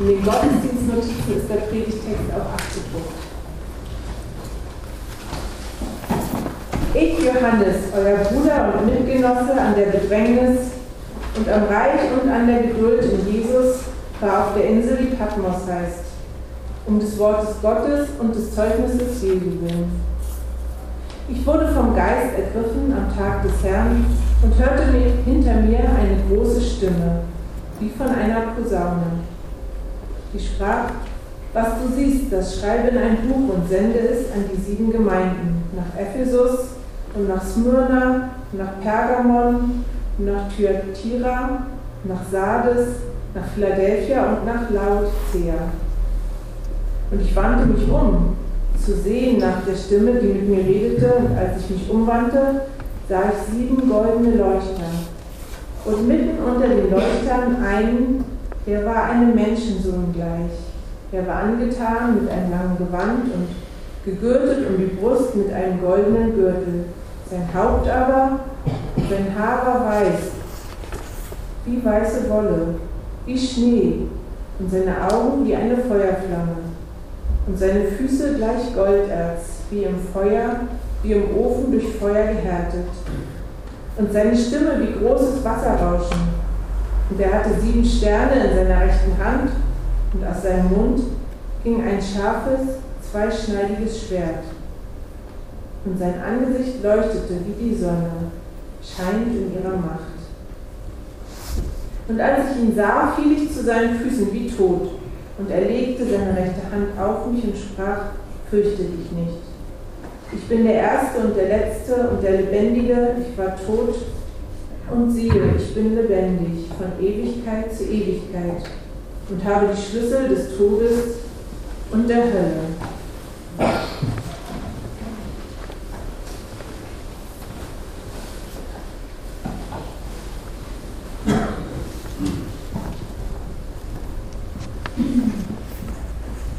In den Gottesdienstnotizen ist der Predigtext auch abgedruckt. Ich, Johannes, euer Bruder und Mitgenosse an der Bedrängnis und am Reich und an der Geduld in Jesus, war auf der Insel, die Patmos heißt, um des Wortes Gottes und des Zeugnisses Jesu willen. Ich wurde vom Geist ergriffen am Tag des Herrn und hörte hinter mir eine große Stimme, wie von einer Posaune. Die sprach, was du siehst, das schreibe in ein Buch und sende es an die sieben Gemeinden, nach Ephesus und nach Smyrna, nach Pergamon, nach Thyatira, nach Sardes, nach Philadelphia und nach Laodicea. Und ich wandte mich um, zu sehen nach der Stimme, die mit mir redete, und als ich mich umwandte, sah ich sieben goldene Leuchter. Und mitten unter den Leuchtern einen, der war einem Menschensohn gleich. Er war angetan mit einem langen Gewand und gegürtet um die Brust mit einem goldenen Gürtel. Sein Haupt aber, sein Haar war weiß, wie weiße Wolle, wie Schnee, und seine Augen wie eine Feuerflamme, und seine Füße gleich Golderz, wie im Feuer, wie im Ofen durch Feuer gehärtet, und seine Stimme wie großes Wasserrauschen. Und er hatte sieben Sterne in seiner rechten Hand, und aus seinem Mund ging ein scharfes, zweischneidiges Schwert. Und sein Angesicht leuchtete wie die Sonne, scheint in ihrer Macht. Und als ich ihn sah, fiel ich zu seinen Füßen wie tot, und er legte seine rechte Hand auf mich und sprach, fürchte dich nicht. Ich bin der Erste und der Letzte und der Lebendige, ich war tot, und siehe, ich bin lebendig von Ewigkeit zu Ewigkeit und habe die Schlüssel des Todes und der Hölle.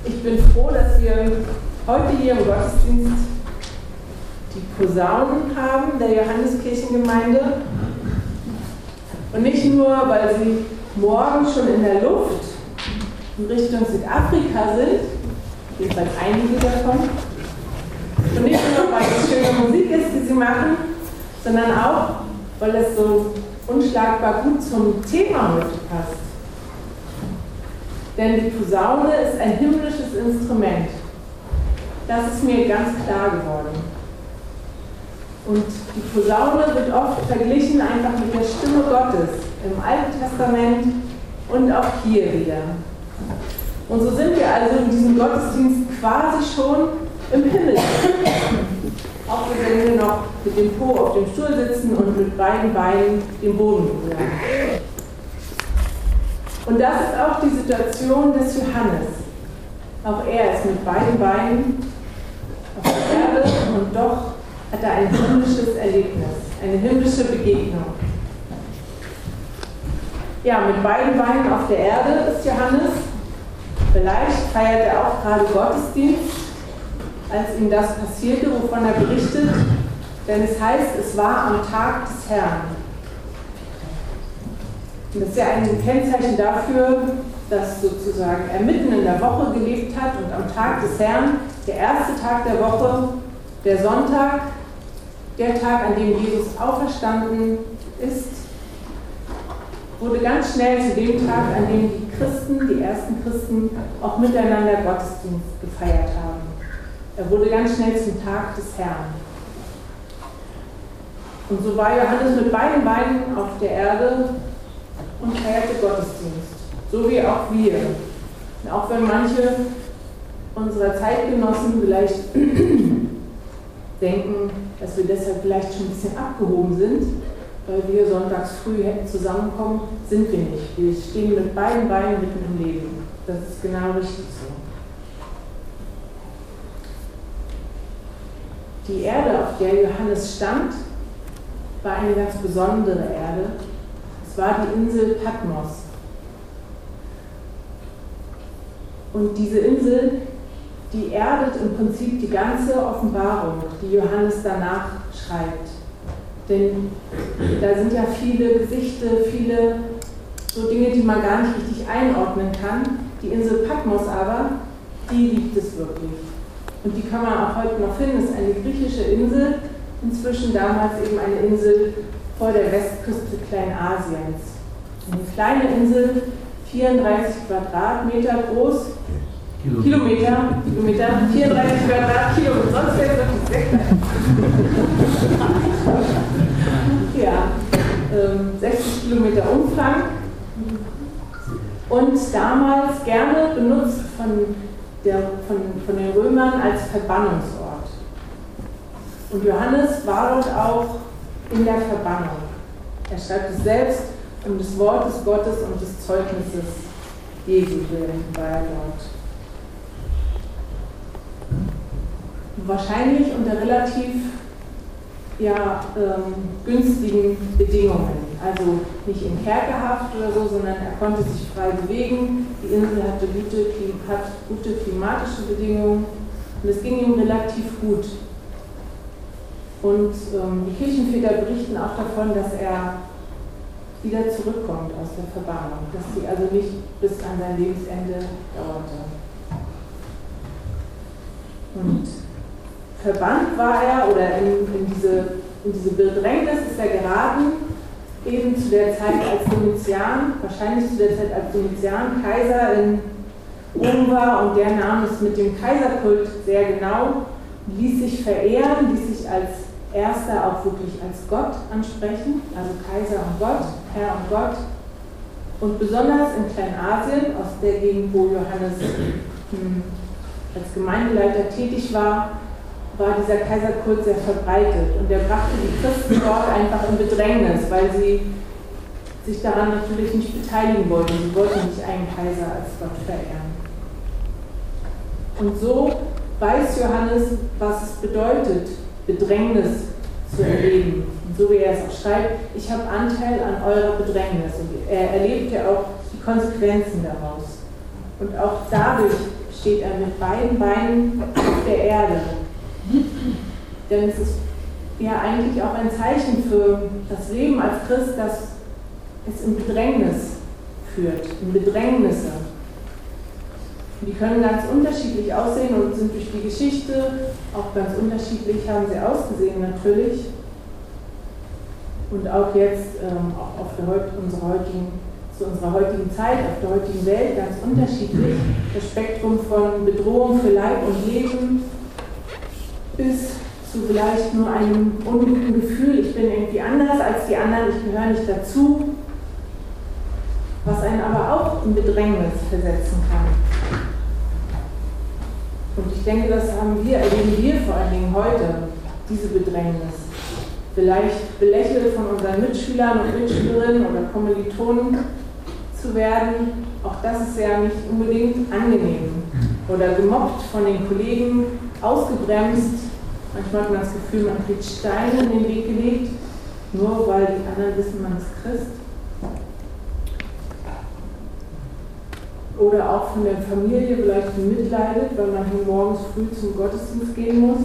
Ich bin froh, dass wir heute hier im Gottesdienst die Posaunen haben der Johanneskirchengemeinde. Und nicht nur, weil sie morgen schon in der Luft in Richtung Südafrika sind, jedenfalls einige davon, und nicht nur, weil es schöne Musik ist, die sie machen, sondern auch, weil es so unschlagbar gut zum Thema heute passt. Denn die Posaune ist ein himmlisches Instrument. Das ist mir ganz klar geworden. Und die Posaune wird oft verglichen einfach mit der Stimme Gottes im Alten Testament und auch hier wieder. Und so sind wir also in diesem Gottesdienst quasi schon im Himmel. Auch wenn wir noch mit dem Po auf dem Stuhl sitzen und mit beiden Beinen den Boden berühren. Und das ist auch die Situation des Johannes. Auch er ist mit beiden Beinen auf der Erde und doch hat er ein himmlisches Erlebnis, eine himmlische Begegnung. Ja, mit beiden Beinen auf der Erde ist Johannes. Vielleicht feiert er auch gerade Gottesdienst, als ihm das passierte, wovon er berichtet. Denn es heißt, es war am Tag des Herrn. Und das ist ja ein Kennzeichen dafür, dass sozusagen er mitten in der Woche gelebt hat und am Tag des Herrn, der erste Tag der Woche, der Sonntag, der Tag, an dem Jesus auferstanden ist, wurde ganz schnell zu dem Tag, an dem die Christen, die ersten Christen, auch miteinander Gottesdienst gefeiert haben. Er wurde ganz schnell zum Tag des Herrn. Und so war Johannes mit beiden Beinen auf der Erde und feierte Gottesdienst, so wie auch wir. Und auch wenn manche unserer Zeitgenossen vielleicht denken, dass wir deshalb vielleicht schon ein bisschen abgehoben sind, weil wir sonntags früh hätten zusammenkommen, sind wir nicht. Wir stehen mit beiden Beinen mitten im Leben. Das ist genau richtig so. Die Erde, auf der Johannes stand, war eine ganz besondere Erde. Es war die Insel Patmos. Und diese Insel, die erdet im Prinzip die ganze Offenbarung, die Johannes danach schreibt. Denn da sind ja viele Gesichter, viele so Dinge, die man gar nicht richtig einordnen kann. Die Insel Patmos aber, die gibt es wirklich. Und die kann man auch heute noch finden. Es ist eine griechische Insel, inzwischen damals eben eine Insel vor der Westküste Kleinasiens. Eine kleine Insel, 34 Quadratmeter groß, Kilometer, Kilometer, 34 Quadratkilometer, sonst wäre es wirklich weg. ja, ähm, 60 Kilometer Umfang und damals gerne benutzt von, der, von, von den Römern als Verbannungsort. Und Johannes war dort auch in der Verbannung. Er schreibt es selbst um des Wortes Gottes und des Zeugnisses Jesu willen war er dort. Wahrscheinlich unter relativ ja, ähm, günstigen Bedingungen. Also nicht in Kerkerhaft oder so, sondern er konnte sich frei bewegen. Die Insel hatte gute, hat gute klimatische Bedingungen und es ging ihm relativ gut. Und ähm, die Kirchenväter berichten auch davon, dass er wieder zurückkommt aus der Verbannung, dass sie also nicht bis an sein Lebensende dauerte. Und verbannt war er oder in, in, diese, in diese Bedrängnis ist er geraten, eben zu der Zeit als Domitian, wahrscheinlich zu der Zeit als Domitian Kaiser in Rom war und der nahm es mit dem Kaiserkult sehr genau, ließ sich verehren, ließ sich als Erster auch wirklich als Gott ansprechen, also Kaiser und Gott, Herr und Gott. Und besonders in Kleinasien, aus der Gegend, wo Johannes hm, als Gemeindeleiter tätig war, war dieser Kaiserkult sehr verbreitet und er brachte die Christen dort einfach in Bedrängnis, weil sie sich daran natürlich nicht beteiligen wollten. Sie wollten nicht einen Kaiser als Gott verehren. Und so weiß Johannes, was es bedeutet, Bedrängnis zu erleben. Und so wie er es auch schreibt, ich habe Anteil an eurer Bedrängnis. Und er erlebt ja auch die Konsequenzen daraus. Und auch dadurch steht er mit beiden Beinen auf der Erde denn es ist ja eigentlich auch ein Zeichen für das Leben als Christ, dass es in Bedrängnis führt, in Bedrängnisse. Die können ganz unterschiedlich aussehen und sind durch die Geschichte auch ganz unterschiedlich, haben sie ausgesehen natürlich. Und auch jetzt, ähm, auch auf der, unserer heutigen, zu unserer heutigen Zeit, auf der heutigen Welt ganz unterschiedlich. Das Spektrum von Bedrohung für Leib und Leben bis zu vielleicht nur einem unguten Gefühl, ich bin irgendwie anders als die anderen, ich gehöre nicht dazu, was einen aber auch in Bedrängnis versetzen kann. Und ich denke, das haben wir, erleben wir vor allen Dingen heute, diese Bedrängnis. Vielleicht belächelt von unseren Mitschülern und Mitschülerinnen oder Kommilitonen zu werden, auch das ist ja nicht unbedingt angenehm. Oder gemobbt von den Kollegen, ausgebremst, Manchmal hat man das Gefühl, man kriegt Steine in den Weg gelegt, nur weil die anderen wissen, man ist Christ. Oder auch von der Familie vielleicht mitleidet, weil man hier morgens früh zum Gottesdienst gehen muss.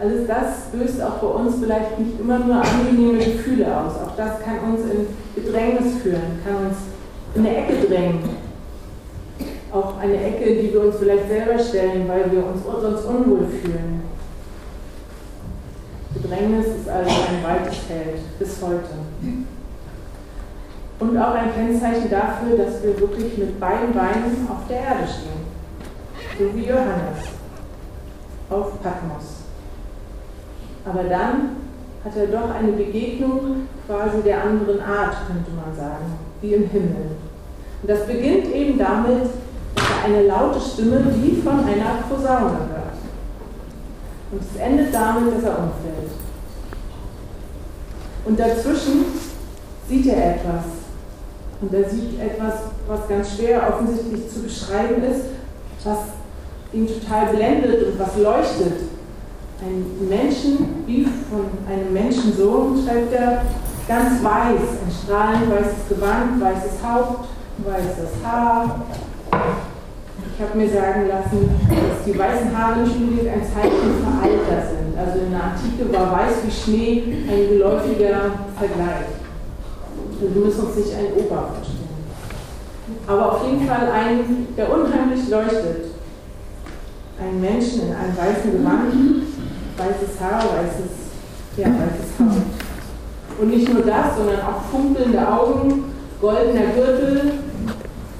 Alles das löst auch bei uns vielleicht nicht immer nur angenehme Gefühle aus. Auch das kann uns in Bedrängnis führen, kann uns in eine Ecke drängen auch eine Ecke, die wir uns vielleicht selber stellen, weil wir uns sonst unwohl fühlen. Bedrängnis ist also ein weites Feld bis heute. Und auch ein Kennzeichen dafür, dass wir wirklich mit beiden Beinen auf der Erde stehen. So wie Johannes auf Patmos. Aber dann hat er doch eine Begegnung quasi der anderen Art, könnte man sagen, wie im Himmel. Und das beginnt eben damit, eine laute Stimme wie von einer Posaune hört. Und es endet damit, dass er umfällt. Und dazwischen sieht er etwas. Und er sieht etwas, was ganz schwer offensichtlich zu beschreiben ist, was ihn total blendet und was leuchtet. Ein Menschen, wie von einem Menschensohn, schreibt er, ganz weiß, ein strahlend weißes Gewand, weißes Haupt, weißes Haar, ich habe mir sagen lassen, dass die weißen Haare nicht unbedingt ein Zeichen für Alter sind. Also in der Antike war weiß wie Schnee ein geläufiger Vergleich. Also wir müssen uns nicht ein Ober vorstellen. aber auf jeden Fall einen, der unheimlich leuchtet. Ein Menschen in einem weißen Gewand, weißes Haar, weißes, ja, weißes Haar. Und nicht nur das, sondern auch funkelnde Augen, goldener Gürtel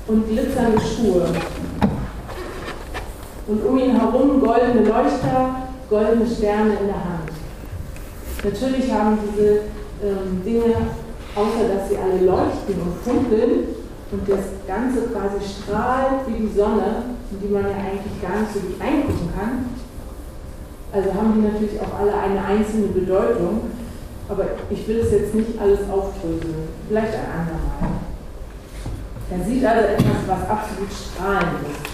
und glitzernde Schuhe. Und um ihn herum goldene Leuchter, goldene Sterne in der Hand. Natürlich haben diese ähm, Dinge, außer dass sie alle leuchten und funkeln und das Ganze quasi strahlt wie die Sonne, in die man ja eigentlich gar nicht so gut eingucken kann, also haben die natürlich auch alle eine einzelne Bedeutung, aber ich will es jetzt nicht alles aufdröseln, vielleicht ein andermal. Er sieht also etwas, was absolut strahlend ist.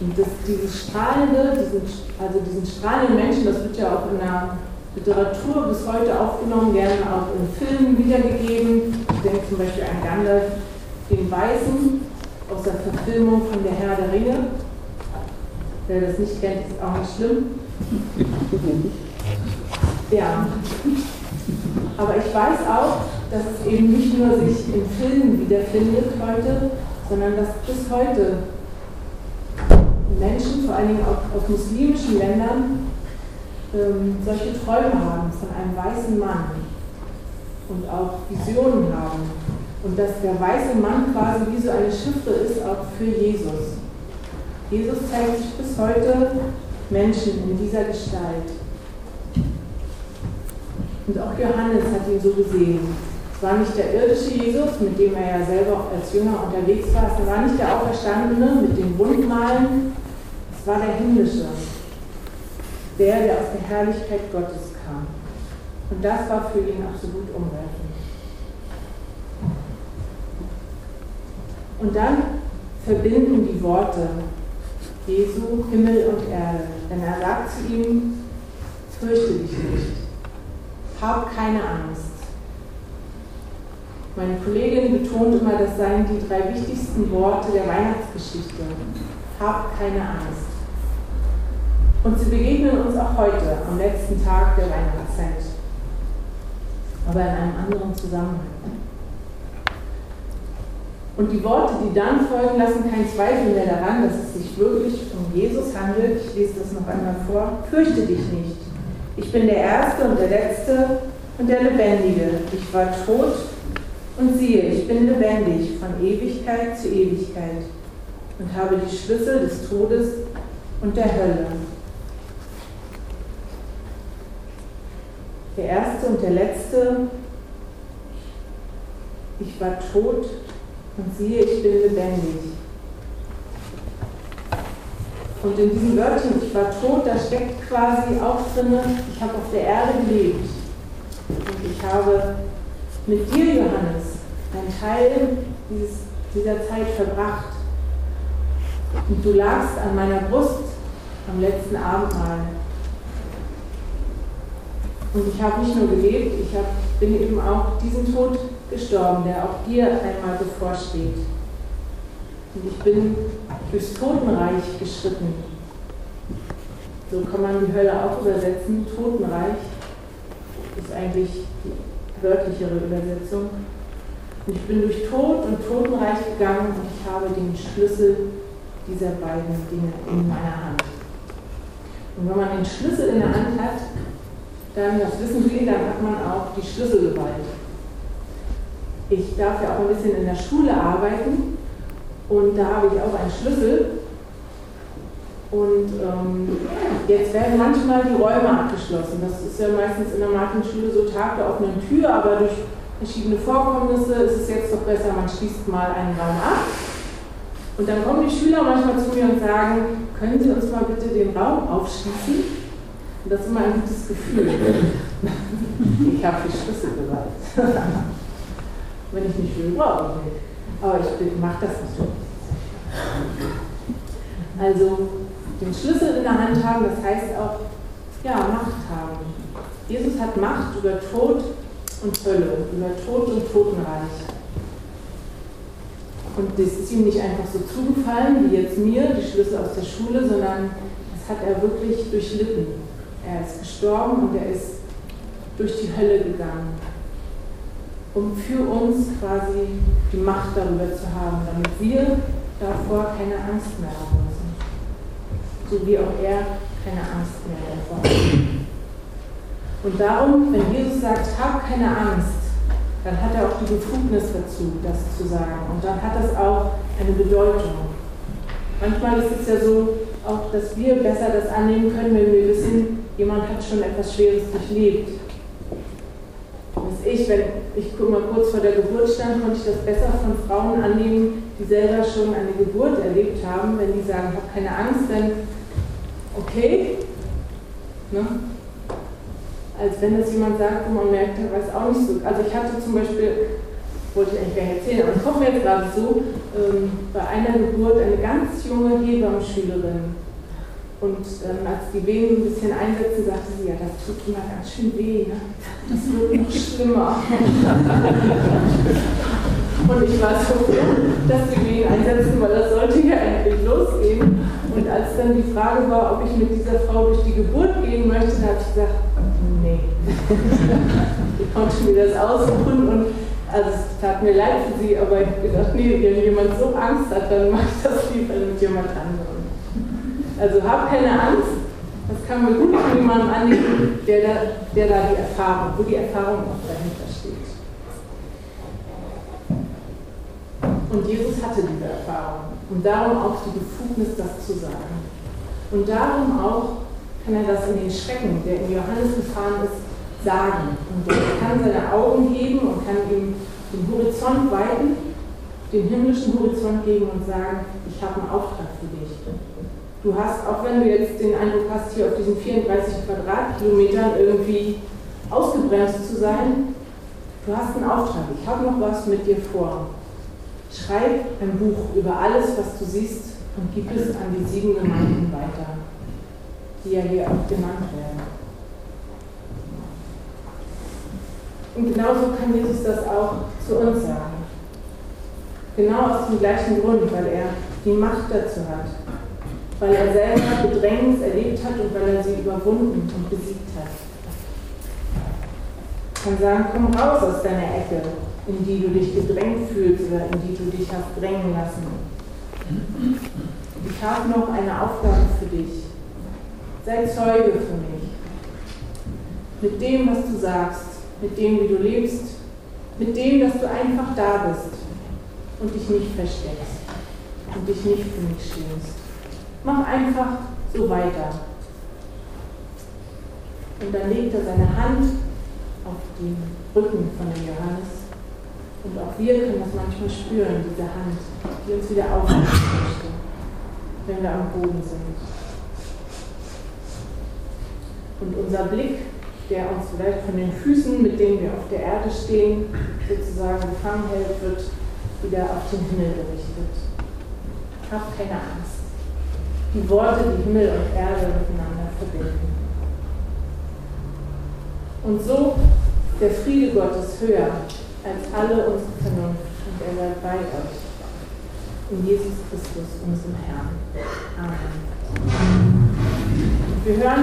Und das, dieses strahlende, diesen, also diesen strahlenden Menschen, das wird ja auch in der Literatur bis heute aufgenommen, gerne auch in Filmen wiedergegeben. Ich denke zum Beispiel an Gandalf, den Weißen, aus der Verfilmung von Der Herr der Ringe. Wer das nicht kennt, ist auch nicht schlimm. Ja. Aber ich weiß auch, dass es eben nicht nur sich in Filmen wiederfindet heute, sondern dass bis heute Menschen, vor allen Dingen auch aus muslimischen Ländern, ähm, solche Träume haben von einem weißen Mann und auch Visionen haben. Und dass der weiße Mann quasi wie so eine Chiffre ist auch für Jesus. Jesus zeigt sich bis heute Menschen in dieser Gestalt. Und auch Johannes hat ihn so gesehen. Es war nicht der irdische Jesus, mit dem er ja selber als Jünger unterwegs war. Es war nicht der Auferstandene mit den Wundmalen. War der himmlische der, der aus der Herrlichkeit Gottes kam. Und das war für ihn absolut umwerfend. Und dann verbinden die Worte Jesu Himmel und Erde. Denn er sagt zu ihm, fürchte dich nicht, hab keine Angst. Meine Kollegin betont immer, das seien die drei wichtigsten Worte der Weihnachtsgeschichte. Hab keine Angst. Und sie begegnen uns auch heute, am letzten Tag der Weihnachtszeit. Aber in einem anderen Zusammenhang. Und die Worte, die dann folgen, lassen keinen Zweifel mehr daran, dass es sich wirklich um Jesus handelt. Ich lese das noch einmal vor. Fürchte dich nicht. Ich bin der Erste und der Letzte und der Lebendige. Ich war tot und siehe, ich bin lebendig von Ewigkeit zu Ewigkeit und habe die Schlüssel des Todes und der Hölle. Der erste und der letzte. Ich war tot und siehe, ich bin lebendig. Und in diesem Wörtchen, ich war tot, da steckt quasi auch drin, ich habe auf der Erde gelebt. Und ich habe mit dir, Johannes, einen Teil dieses, dieser Zeit verbracht. Und du lagst an meiner Brust am letzten Abendmahl. Und ich habe nicht nur gelebt, ich hab, bin eben auch diesen Tod gestorben, der auch dir einmal bevorsteht. Und ich bin durchs Totenreich geschritten. So kann man die Hölle auch übersetzen. Totenreich ist eigentlich die wörtlichere Übersetzung. Und ich bin durch Tod und Totenreich gegangen und ich habe den Schlüssel dieser beiden Dinge in meiner Hand. Und wenn man den Schlüssel in der Hand hat, das wissen Sie, dann hat man auch die Schlüsselgewalt. Ich darf ja auch ein bisschen in der Schule arbeiten und da habe ich auch einen Schlüssel. Und ähm, jetzt werden manchmal die Räume abgeschlossen. Das ist ja meistens in der Martinschule so Tag der offenen Tür, aber durch verschiedene Vorkommnisse ist es jetzt doch besser, man schließt mal einen Raum ab. Und dann kommen die Schüler manchmal zu mir und sagen, können Sie uns mal bitte den Raum aufschließen? Und das ist immer ein gutes Gefühl. Ich habe die Schlüssel bereit. Wenn ich nicht will, brauche ich nicht. Aber ich mache das natürlich. Also den Schlüssel in der Hand haben, das heißt auch, ja, Macht haben. Jesus hat Macht über Tod und Hölle, über Tod und Totenreich. Und das ist ihm nicht einfach so zugefallen, wie jetzt mir, die Schlüssel aus der Schule, sondern das hat er wirklich durchlitten. Er ist gestorben und er ist durch die Hölle gegangen. um für uns quasi die Macht darüber zu haben, damit wir davor keine Angst mehr haben müssen. So wie auch er keine Angst mehr davor hat. Und darum, wenn Jesus sagt, hab keine Angst, dann hat er auch die Befugnis dazu, das zu sagen. Und dann hat das auch eine Bedeutung. Manchmal ist es ja so, auch dass wir besser das annehmen können, wenn wir wissen, jemand hat schon etwas Schweres durchlebt ich, wenn ich mal kurz vor der Geburt stand, konnte ich das besser von Frauen annehmen, die selber schon eine Geburt erlebt haben, wenn die sagen, ich keine Angst, dann okay. Ne? Als wenn das jemand sagt, wo man merkt, er weiß auch nicht so. Also ich hatte zum Beispiel, wollte ich eigentlich gar nicht erzählen, aber kommt mir jetzt gerade so, ähm, bei einer Geburt eine ganz junge Hebammenschülerin und ähm, als die Wehen ein bisschen einsetzen, sagte sie, ja, das tut immer ganz schön weh, ne? das wird noch schlimmer. und ich war so froh, dass die Wehen einsetzen, weil das sollte ja eigentlich losgehen. Und als dann die Frage war, ob ich mit dieser Frau durch die Geburt gehen möchte, habe ich gesagt, nee. ich konnte mir das aussuchen und also es tat mir leid für sie, aber ich habe gedacht, nee, wenn jemand so Angst hat, dann mache ich das lieber mit jemand anderem. Also hab keine Angst, das kann man gut von jemandem annehmen, der da, der da die Erfahrung, wo die Erfahrung auch dahinter steht. Und Jesus hatte diese Erfahrung und darum auch die Befugnis, das zu sagen. Und darum auch kann er das in den Schrecken, der in Johannes gefahren ist, sagen. Und er kann seine Augen heben und kann ihm den Horizont weiten, den himmlischen Horizont geben und sagen, ich habe einen Auftrag für dich. Du hast, auch wenn du jetzt den Eindruck hast, hier auf diesen 34 Quadratkilometern irgendwie ausgebremst zu sein, du hast einen Auftrag. Ich habe noch was mit dir vor. Schreib ein Buch über alles, was du siehst und gib es an die sieben Gemeinden weiter, die ja hier auch genannt werden. Und genauso kann Jesus das auch zu uns sagen. Genau aus dem gleichen Grund, weil er die Macht dazu hat weil er selber Bedrängnis erlebt hat und weil er sie überwunden und besiegt hat. Ich kann sagen, komm raus aus deiner Ecke, in die du dich gedrängt fühlst oder in die du dich hast drängen lassen. Ich habe noch eine Aufgabe für dich. Sei Zeuge für mich. Mit dem, was du sagst, mit dem, wie du lebst, mit dem, dass du einfach da bist und dich nicht versteckst und dich nicht für mich schämst. Mach einfach so weiter. Und dann legt er seine Hand auf den Rücken von dem Johannes. Und auch wir können das manchmal spüren, diese Hand, die uns wieder aufnehmen möchte, wenn wir am Boden sind. Und unser Blick, der uns vielleicht von den Füßen, mit denen wir auf der Erde stehen, sozusagen gefangen hält, wird wieder auf den Himmel gerichtet. Hab keine Angst die Worte, die Himmel und Erde miteinander verbinden. Und so der Friede Gottes höher als alle unsere Vernunft und er sei bei euch. In Jesus Christus, unserem Herrn. Amen. Wir hören